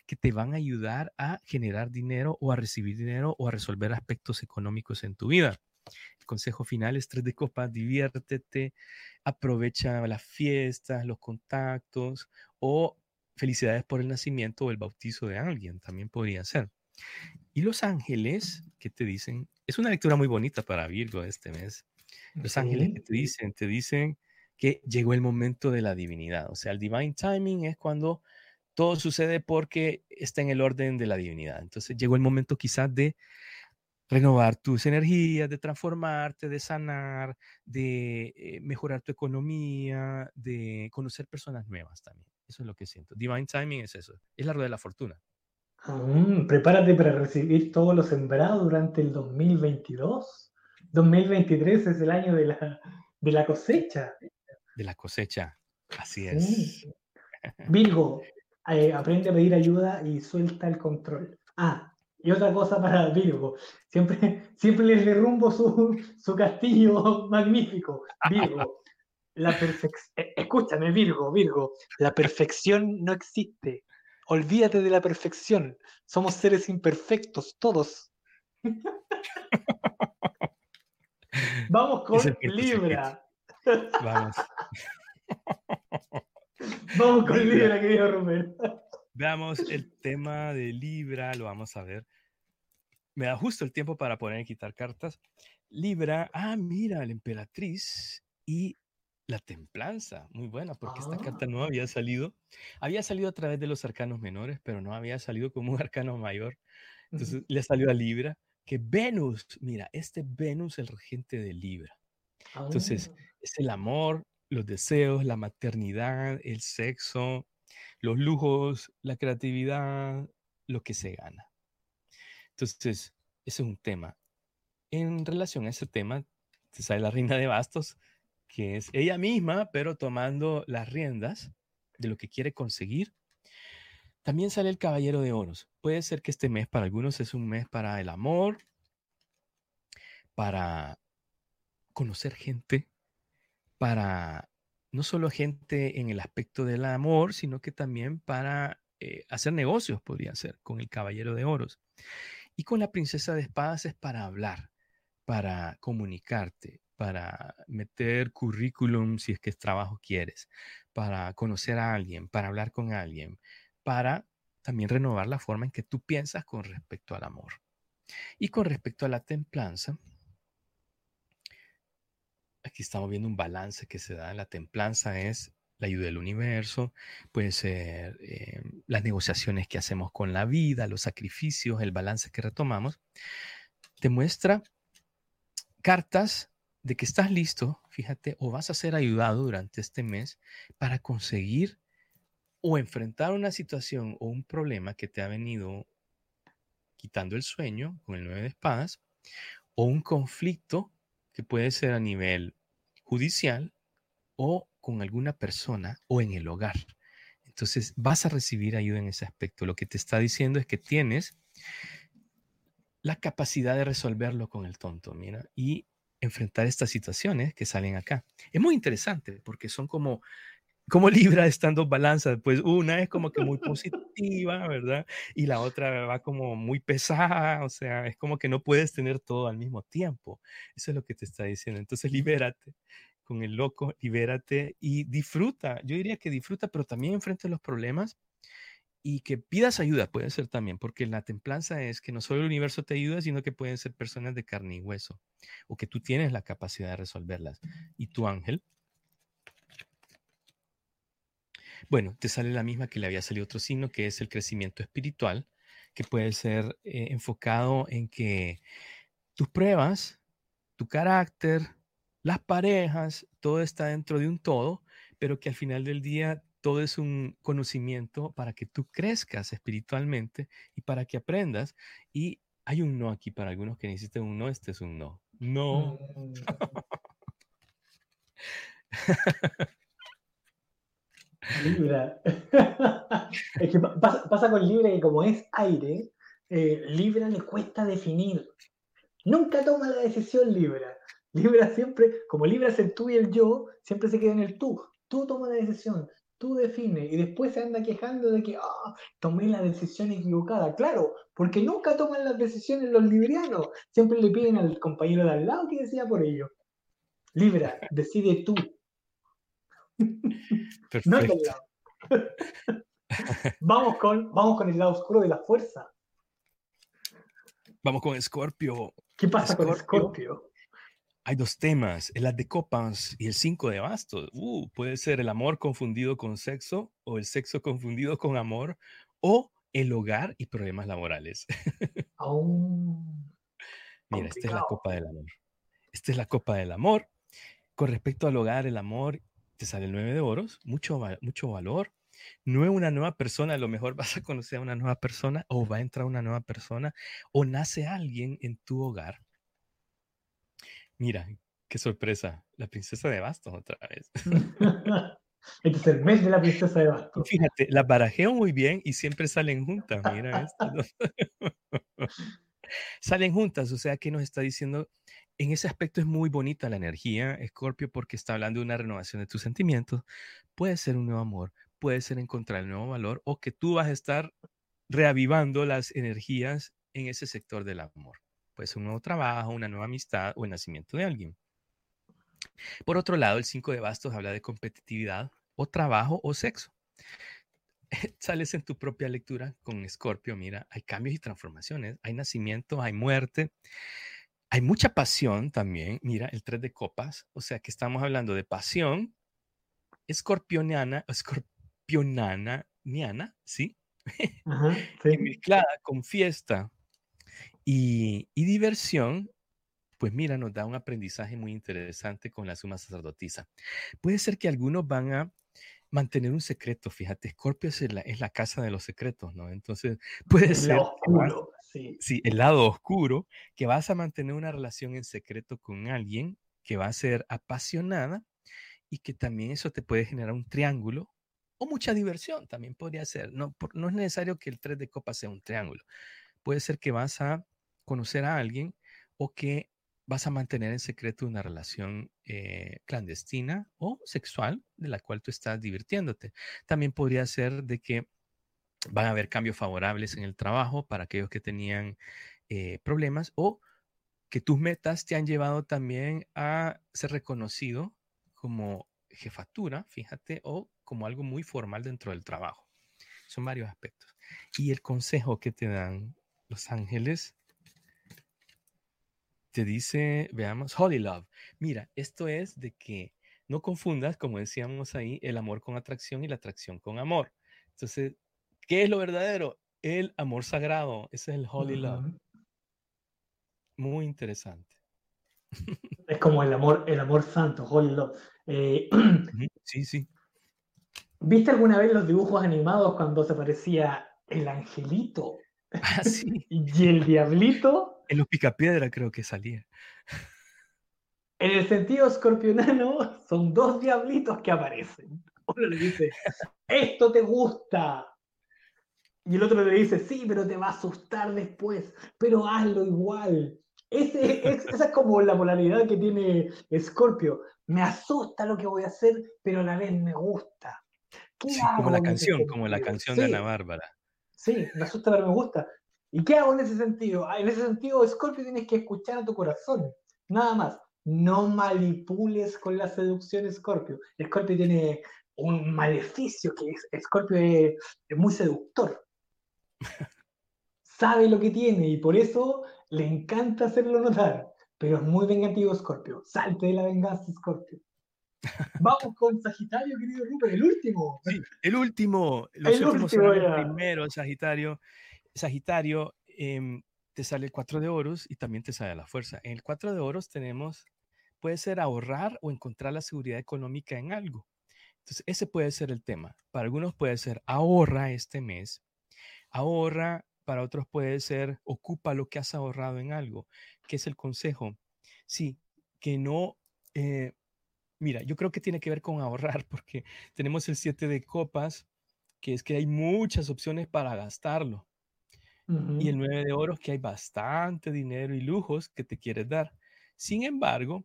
que te van a ayudar a generar dinero o a recibir dinero o a resolver aspectos económicos en tu vida. El consejo final es tres de copas, diviértete, aprovecha las fiestas, los contactos o felicidades por el nacimiento o el bautizo de alguien, también podría ser. Y los ángeles que te dicen, es una lectura muy bonita para Virgo este mes. Los ángeles que te dicen, te dicen que llegó el momento de la divinidad. O sea, el divine timing es cuando todo sucede porque está en el orden de la divinidad. Entonces llegó el momento quizás de renovar tus energías, de transformarte, de sanar, de eh, mejorar tu economía, de conocer personas nuevas también. Eso es lo que siento. Divine timing es eso, es la rueda de la fortuna. Prepárate para recibir todo lo sembrado durante el 2022. 2023 es el año de la, de la cosecha. De la cosecha, así es. Virgo, eh, aprende a pedir ayuda y suelta el control. Ah, y otra cosa para Virgo, siempre, siempre les derrumbo su, su castillo [LAUGHS] magnífico. Virgo, la perfección. Eh, escúchame, Virgo, Virgo, la perfección no existe. Olvídate de la perfección. Somos seres imperfectos, todos. [LAUGHS] [LAUGHS] Vamos con Libra. Vamos. Vamos con Libra, querido Romero. Veamos el tema de Libra, lo vamos a ver. Me da justo el tiempo para poner y quitar cartas. Libra, ah, mira, la emperatriz y la templanza, muy buena, porque esta carta no había salido. Había salido a través de los arcanos menores, pero no había salido como un arcano mayor. Entonces le salió a Libra, que Venus, mira, este Venus el regente de Libra. Entonces, ah. es el amor, los deseos, la maternidad, el sexo, los lujos, la creatividad, lo que se gana. Entonces, ese es un tema. En relación a ese tema, se sale la reina de bastos, que es ella misma, pero tomando las riendas de lo que quiere conseguir. También sale el caballero de oros. Puede ser que este mes para algunos es un mes para el amor, para conocer gente, para no solo gente en el aspecto del amor, sino que también para eh, hacer negocios, podría ser, con el caballero de oros. Y con la princesa de espadas es para hablar, para comunicarte, para meter currículum si es que trabajo quieres, para conocer a alguien, para hablar con alguien, para también renovar la forma en que tú piensas con respecto al amor. Y con respecto a la templanza, aquí estamos viendo un balance que se da. La templanza es la ayuda del universo, puede ser eh, las negociaciones que hacemos con la vida, los sacrificios, el balance que retomamos. Te muestra cartas de que estás listo, fíjate, o vas a ser ayudado durante este mes para conseguir o enfrentar una situación o un problema que te ha venido quitando el sueño con el nueve de espadas, o un conflicto que puede ser a nivel judicial o con alguna persona o en el hogar. Entonces vas a recibir ayuda en ese aspecto. Lo que te está diciendo es que tienes la capacidad de resolverlo con el tonto, mira, y enfrentar estas situaciones que salen acá. Es muy interesante porque son como como [LAUGHS] Libra están dos balanzas, pues una es como que muy positiva, ¿verdad? Y la otra va como muy pesada, o sea, es como que no puedes tener todo al mismo tiempo. Eso es lo que te está diciendo. Entonces, libérate con el loco, libérate y disfruta. Yo diría que disfruta, pero también enfrente los problemas y que pidas ayuda, puede ser también, porque la templanza es que no solo el universo te ayuda, sino que pueden ser personas de carne y hueso, o que tú tienes la capacidad de resolverlas. Y tu ángel Bueno, te sale la misma que le había salido otro signo, que es el crecimiento espiritual, que puede ser eh, enfocado en que tus pruebas, tu carácter, las parejas, todo está dentro de un todo, pero que al final del día todo es un conocimiento para que tú crezcas espiritualmente y para que aprendas. Y hay un no aquí para algunos que necesitan un no, este es un no. No. Mm. Libra. [LAUGHS] es que pasa, con Libra que como es aire, eh, Libra le cuesta definir. Nunca toma la decisión Libra. Libra siempre, como Libra es el tú y el yo, siempre se queda en el tú. Tú toma la decisión, tú defines y después se anda quejando de que ah, tomé la decisión equivocada. Claro, porque nunca toman las decisiones los librianos. Siempre le piden al compañero de al lado que decida por ello. Libra, decide tú. [LAUGHS] Perfecto. vamos, con, vamos con el lado oscuro de la fuerza. Vamos con Scorpio. ¿Qué pasa con Scorpio? Hay dos temas, el as de copas y el cinco de bastos. Uh, puede ser el amor confundido con sexo o el sexo confundido con amor o el hogar y problemas laborales. [LAUGHS] Mira, esta es la copa del amor. Esta es la copa del amor. Con respecto al hogar, el amor te sale el 9 de oros, mucho, mucho valor. No es una nueva persona, a lo mejor vas a conocer a una nueva persona o va a entrar una nueva persona o nace alguien en tu hogar. Mira, qué sorpresa, la princesa de bastos otra vez. [LAUGHS] este es el mes de la princesa de bastos. Fíjate, la barajeo muy bien y siempre salen juntas, mira esto. [LAUGHS] salen juntas, o sea que nos está diciendo en ese aspecto es muy bonita la energía, Escorpio, porque está hablando de una renovación de tus sentimientos. Puede ser un nuevo amor, puede ser encontrar el nuevo valor o que tú vas a estar reavivando las energías en ese sector del amor. Puede ser un nuevo trabajo, una nueva amistad o el nacimiento de alguien. Por otro lado, el 5 de bastos habla de competitividad o trabajo o sexo. [LAUGHS] Sales en tu propia lectura con Escorpio, mira, hay cambios y transformaciones, hay nacimiento, hay muerte. Hay mucha pasión también. Mira, el 3 de copas. O sea que estamos hablando de pasión escorpioniana, escorpionana, niana, [LAUGHS] ¿sí? mezclada con fiesta y, y, diversión, pues mira, nos da un aprendizaje muy interesante con la suma sacerdotisa. Puede ser que algunos van a mantener un secreto, fíjate, Escorpio es la, es la casa de los secretos, ¿no? Entonces, [LAUGHS] puede ser... Sí. el lado oscuro, que vas a mantener una relación en secreto con alguien que va a ser apasionada y que también eso te puede generar un triángulo o mucha diversión, también podría ser. No, no es necesario que el 3 de copas sea un triángulo. Puede ser que vas a conocer a alguien o que vas a mantener en secreto una relación eh, clandestina o sexual de la cual tú estás divirtiéndote. También podría ser de que van a haber cambios favorables en el trabajo para aquellos que tenían eh, problemas o que tus metas te han llevado también a ser reconocido como jefatura, fíjate, o como algo muy formal dentro del trabajo. Son varios aspectos. Y el consejo que te dan los ángeles te dice, veamos, Holy Love. Mira, esto es de que no confundas, como decíamos ahí, el amor con atracción y la atracción con amor. Entonces, ¿Qué es lo verdadero? El amor sagrado. Ese es el Holy Love. Muy interesante. Es como el amor, el amor santo, Holy Love. Eh, sí, sí. [CLEARS THROAT] ¿Viste alguna vez los dibujos animados cuando se parecía el angelito Ah, sí. [LAUGHS] y el diablito? En los picapiedra creo que salía. En el sentido escorpionano, [LAUGHS] son dos diablitos que aparecen. Uno le dice, esto te gusta. Y el otro le dice, sí, pero te va a asustar después, pero hazlo igual. Ese, es, esa es como la polaridad que tiene Scorpio. Me asusta lo que voy a hacer, pero a la vez me gusta. Sí, como la canción, como la canción de Ana Bárbara. Sí, me asusta, pero me gusta. ¿Y qué hago en ese sentido? Ah, en ese sentido, Scorpio, tienes que escuchar a tu corazón. Nada más. No manipules con la seducción, Scorpio. Scorpio tiene un maleficio que es, Scorpio es, es muy seductor. [LAUGHS] Sabe lo que tiene y por eso le encanta hacerlo notar. Pero es muy vengativo, Scorpio. Salte de la venganza, Scorpio. [LAUGHS] Vamos con Sagitario, querido Rupert, el último. Sí, el último. Los El último primeros, Sagitario. Sagitario, em, te sale el 4 de oros y también te sale la fuerza. En el 4 de oros tenemos, puede ser ahorrar o encontrar la seguridad económica en algo. Entonces, ese puede ser el tema. Para algunos puede ser ahorra este mes, ahorra, para otros puede ser ocupa lo que has ahorrado en algo. ¿Qué es el consejo? Sí, que no... eh, mira, yo creo que tiene que ver con ahorrar porque tenemos el 7 de copas, que es que hay muchas opciones para gastarlo. Y el 9 de oros, que hay bastante dinero y lujos que te quieres dar. Sin embargo,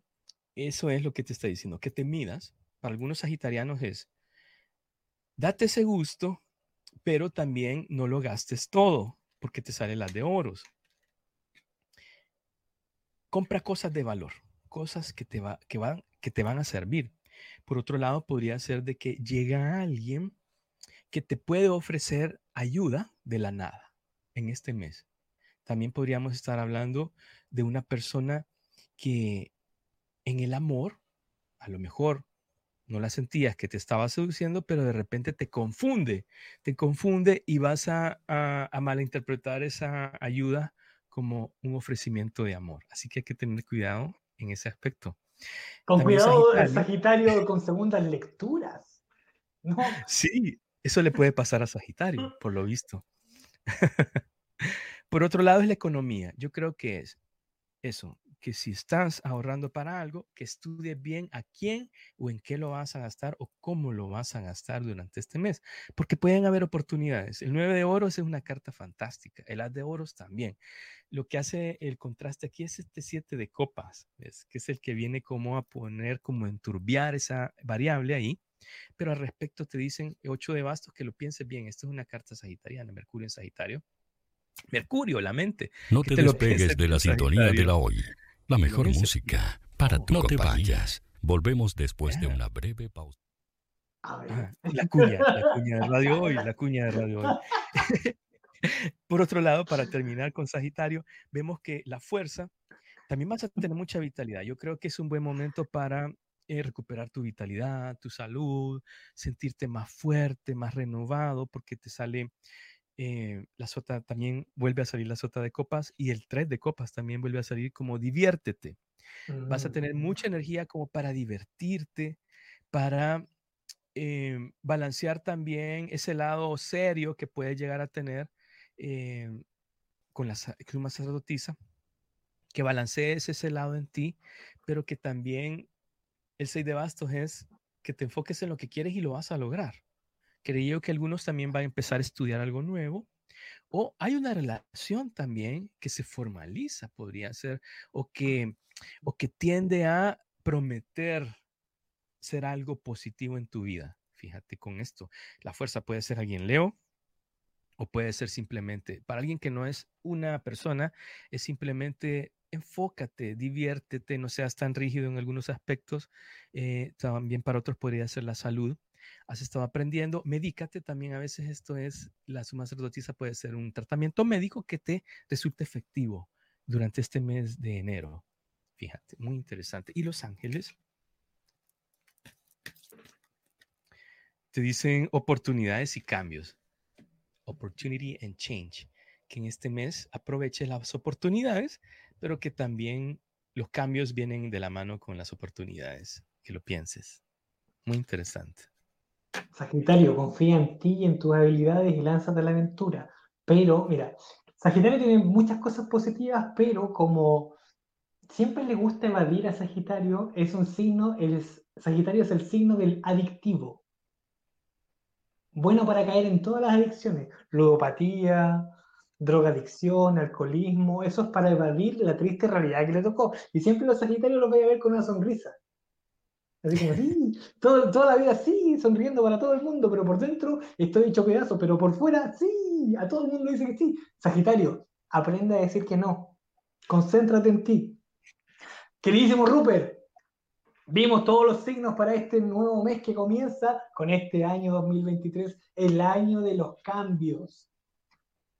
eso es lo que te está diciendo, que te midas. Para algunos sagitarianos es, date ese gusto, pero también no lo gastes todo, porque te sale las de oros. Compra cosas de valor, cosas que te, va, que, van, que te van a servir. Por otro lado, podría ser de que llega alguien que te puede ofrecer ayuda de la nada en este mes. También podríamos estar hablando de una persona que en el amor, a lo mejor no la sentías que te estaba seduciendo, pero de repente te confunde, te confunde y vas a, a, a malinterpretar esa ayuda como un ofrecimiento de amor. Así que hay que tener cuidado en ese aspecto. Con También cuidado el Sagitario. Sagitario con segundas lecturas. No, Sí, eso le puede pasar a Sagitario, por lo visto. [LAUGHS] Por otro lado es la economía. Yo creo que es eso, que si estás ahorrando para algo, que estudies bien a quién o en qué lo vas a gastar o cómo lo vas a gastar durante este mes, porque pueden haber oportunidades. El 9 de oros es una carta fantástica, el as de oros también. Lo que hace el contraste aquí es este 7 de copas, ¿ves? que es el que viene como a poner, como a enturbiar esa variable ahí. Pero al respecto te dicen 8 de bastos que lo pienses bien. Esto es una carta sagitariana, Mercurio en Sagitario. Mercurio, la mente. No que te te lo despegues de la sintonía de Sagitario. la hoy. La mejor pienses música para tu No te compañía. vayas. Volvemos después de Ah. una breve pausa. a ver. Ajá, La cuña, la cuña de Radio Hoy, la cuña de Radio Hoy. [LAUGHS] Por otro lado, para terminar con Sagitario, vemos que la fuerza también vas a tener mucha vitalidad. Yo creo que es un buen momento para eh, recuperar tu vitalidad, tu salud, sentirte más fuerte, más renovado, porque te sale eh, la sota, también vuelve a salir la sota de copas y el 3 de copas también vuelve a salir como diviértete. Vas a tener Mm. mucha energía como para divertirte, para eh, balancear también ese lado serio que puedes llegar a tener eh, con la una sacerdotisa, que balancees ese lado en ti, pero que también el 6 de bastos es que te enfoques en lo que quieres y lo vas a lograr. Creo que algunos también van a empezar a estudiar algo nuevo. O hay una relación también que se formaliza, podría ser, o que, o que tiende a prometer ser algo positivo en tu vida. Fíjate con esto. La fuerza puede ser alguien Leo o puede ser simplemente, para alguien que no es una persona, es simplemente enfócate, diviértete, no seas tan rígido en algunos aspectos. Eh, también para otros podría ser la salud. Has estado aprendiendo, medícate también. A veces esto es, la suma sacerdotisa puede ser un tratamiento médico que te resulte efectivo durante este mes de enero. Fíjate, muy interesante. Y los ángeles te dicen oportunidades y cambios. Opportunity and change. Que en este mes aproveches las oportunidades, pero que también los cambios vienen de la mano con las oportunidades. Que lo pienses. Muy interesante. Sagitario, confía en ti y en tus habilidades y lánzate a la aventura. Pero, mira, Sagitario tiene muchas cosas positivas, pero como siempre le gusta evadir a Sagitario, es un signo, el Sagitario es el signo del adictivo. Bueno para caer en todas las adicciones, ludopatía, drogadicción, alcoholismo, eso es para evadir la triste realidad que le tocó. Y siempre los Sagitarios los voy a ver con una sonrisa. Así como, sí, toda la vida sí, sonriendo para todo el mundo, pero por dentro estoy hecho pedazo, pero por fuera sí, a todo el mundo dice que sí. Sagitario, aprende a decir que no. Concéntrate en ti. Queridísimo Rupert, vimos todos los signos para este nuevo mes que comienza con este año 2023, el año de los cambios.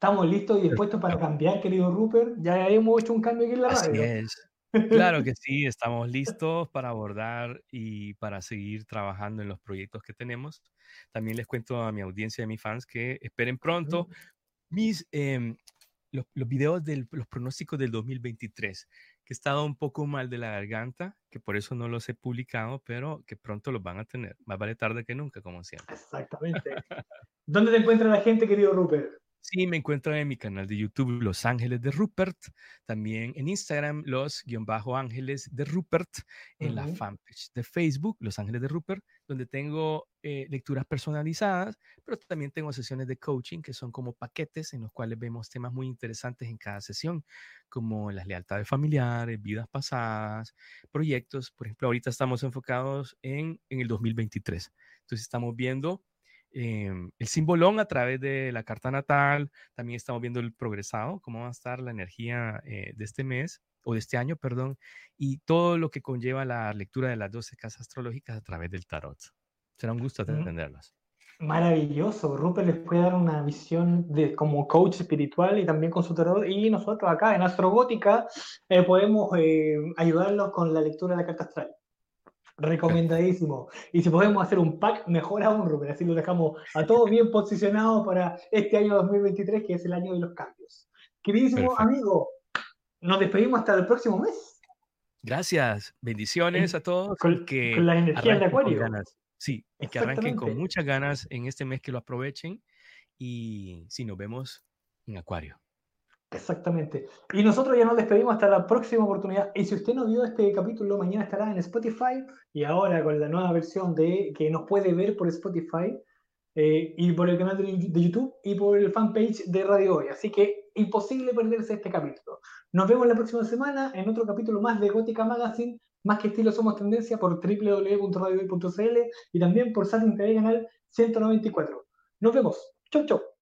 ¿Estamos listos y dispuestos para cambiar, querido Rupert? Ya hemos hecho un cambio aquí en la radio. Así es. [LAUGHS] Claro que sí, estamos listos para abordar y para seguir trabajando en los proyectos que tenemos. También les cuento a mi audiencia y a mis fans que esperen pronto mis, em, los, videos de los pronósticos del 2023, que he estado un poco mal de la garganta, que por eso no los he publicado, pero que pronto los van a tener. Más vale tarde que nunca, como siempre. Exactamente. ¿Dónde te encuentra la gente, querido Rupert? Sí, me encuentran en mi canal de YouTube Los Ángeles de Rupert, también en Instagram Los guion bajo Ángeles de Rupert, en la fanpage de Facebook Los Ángeles de Rupert, donde tengo eh, lecturas personalizadas, pero también tengo sesiones de coaching que son como paquetes en los cuales vemos temas muy interesantes en cada sesión, como las lealtades familiares, vidas pasadas, proyectos. Por ejemplo, ahorita estamos enfocados en, en el 2023. Entonces estamos viendo Em, el simbolón a través de la carta natal, también estamos viendo el progresado, cómo va a estar la energía eh, de este mes, o de este año, perdón, y todo lo que conlleva la lectura de las 12 casas astrológicas a través del tarot. Será un gusto atenderlas. Maravilloso, Rupert les puede dar una visión de, como coach espiritual y también con su tarot. Y nosotros acá en Astrogótica eh, podemos eh, ayudarlos con la lectura de la carta astral. Recomendadísimo. Y si podemos hacer un pack, mejor aún, Rubén. Así lo dejamos a todos bien posicionados para este año 2023, que es el año de los cambios. Queridísimo amigo, nos despedimos hasta el próximo mes. Gracias. Bendiciones a todos. Con, que la energía de Acuario. Sí, y que arranquen con muchas ganas en este mes, que lo aprovechen. Y si nos vemos en Acuario. Exactamente. Y nosotros ya nos despedimos hasta la próxima oportunidad. Y si usted no vio este capítulo, mañana estará en Spotify y ahora con la nueva versión de que nos puede ver por Spotify eh, y por el canal de YouTube y por el fanpage de Radio Hoy. Así que imposible perderse este capítulo. Nos vemos la próxima semana en otro capítulo más de Gótica Magazine, más que estilo somos tendencia por www.radiohoy.cl y también por Satin TV Canal 194. Nos vemos. Chau, chau.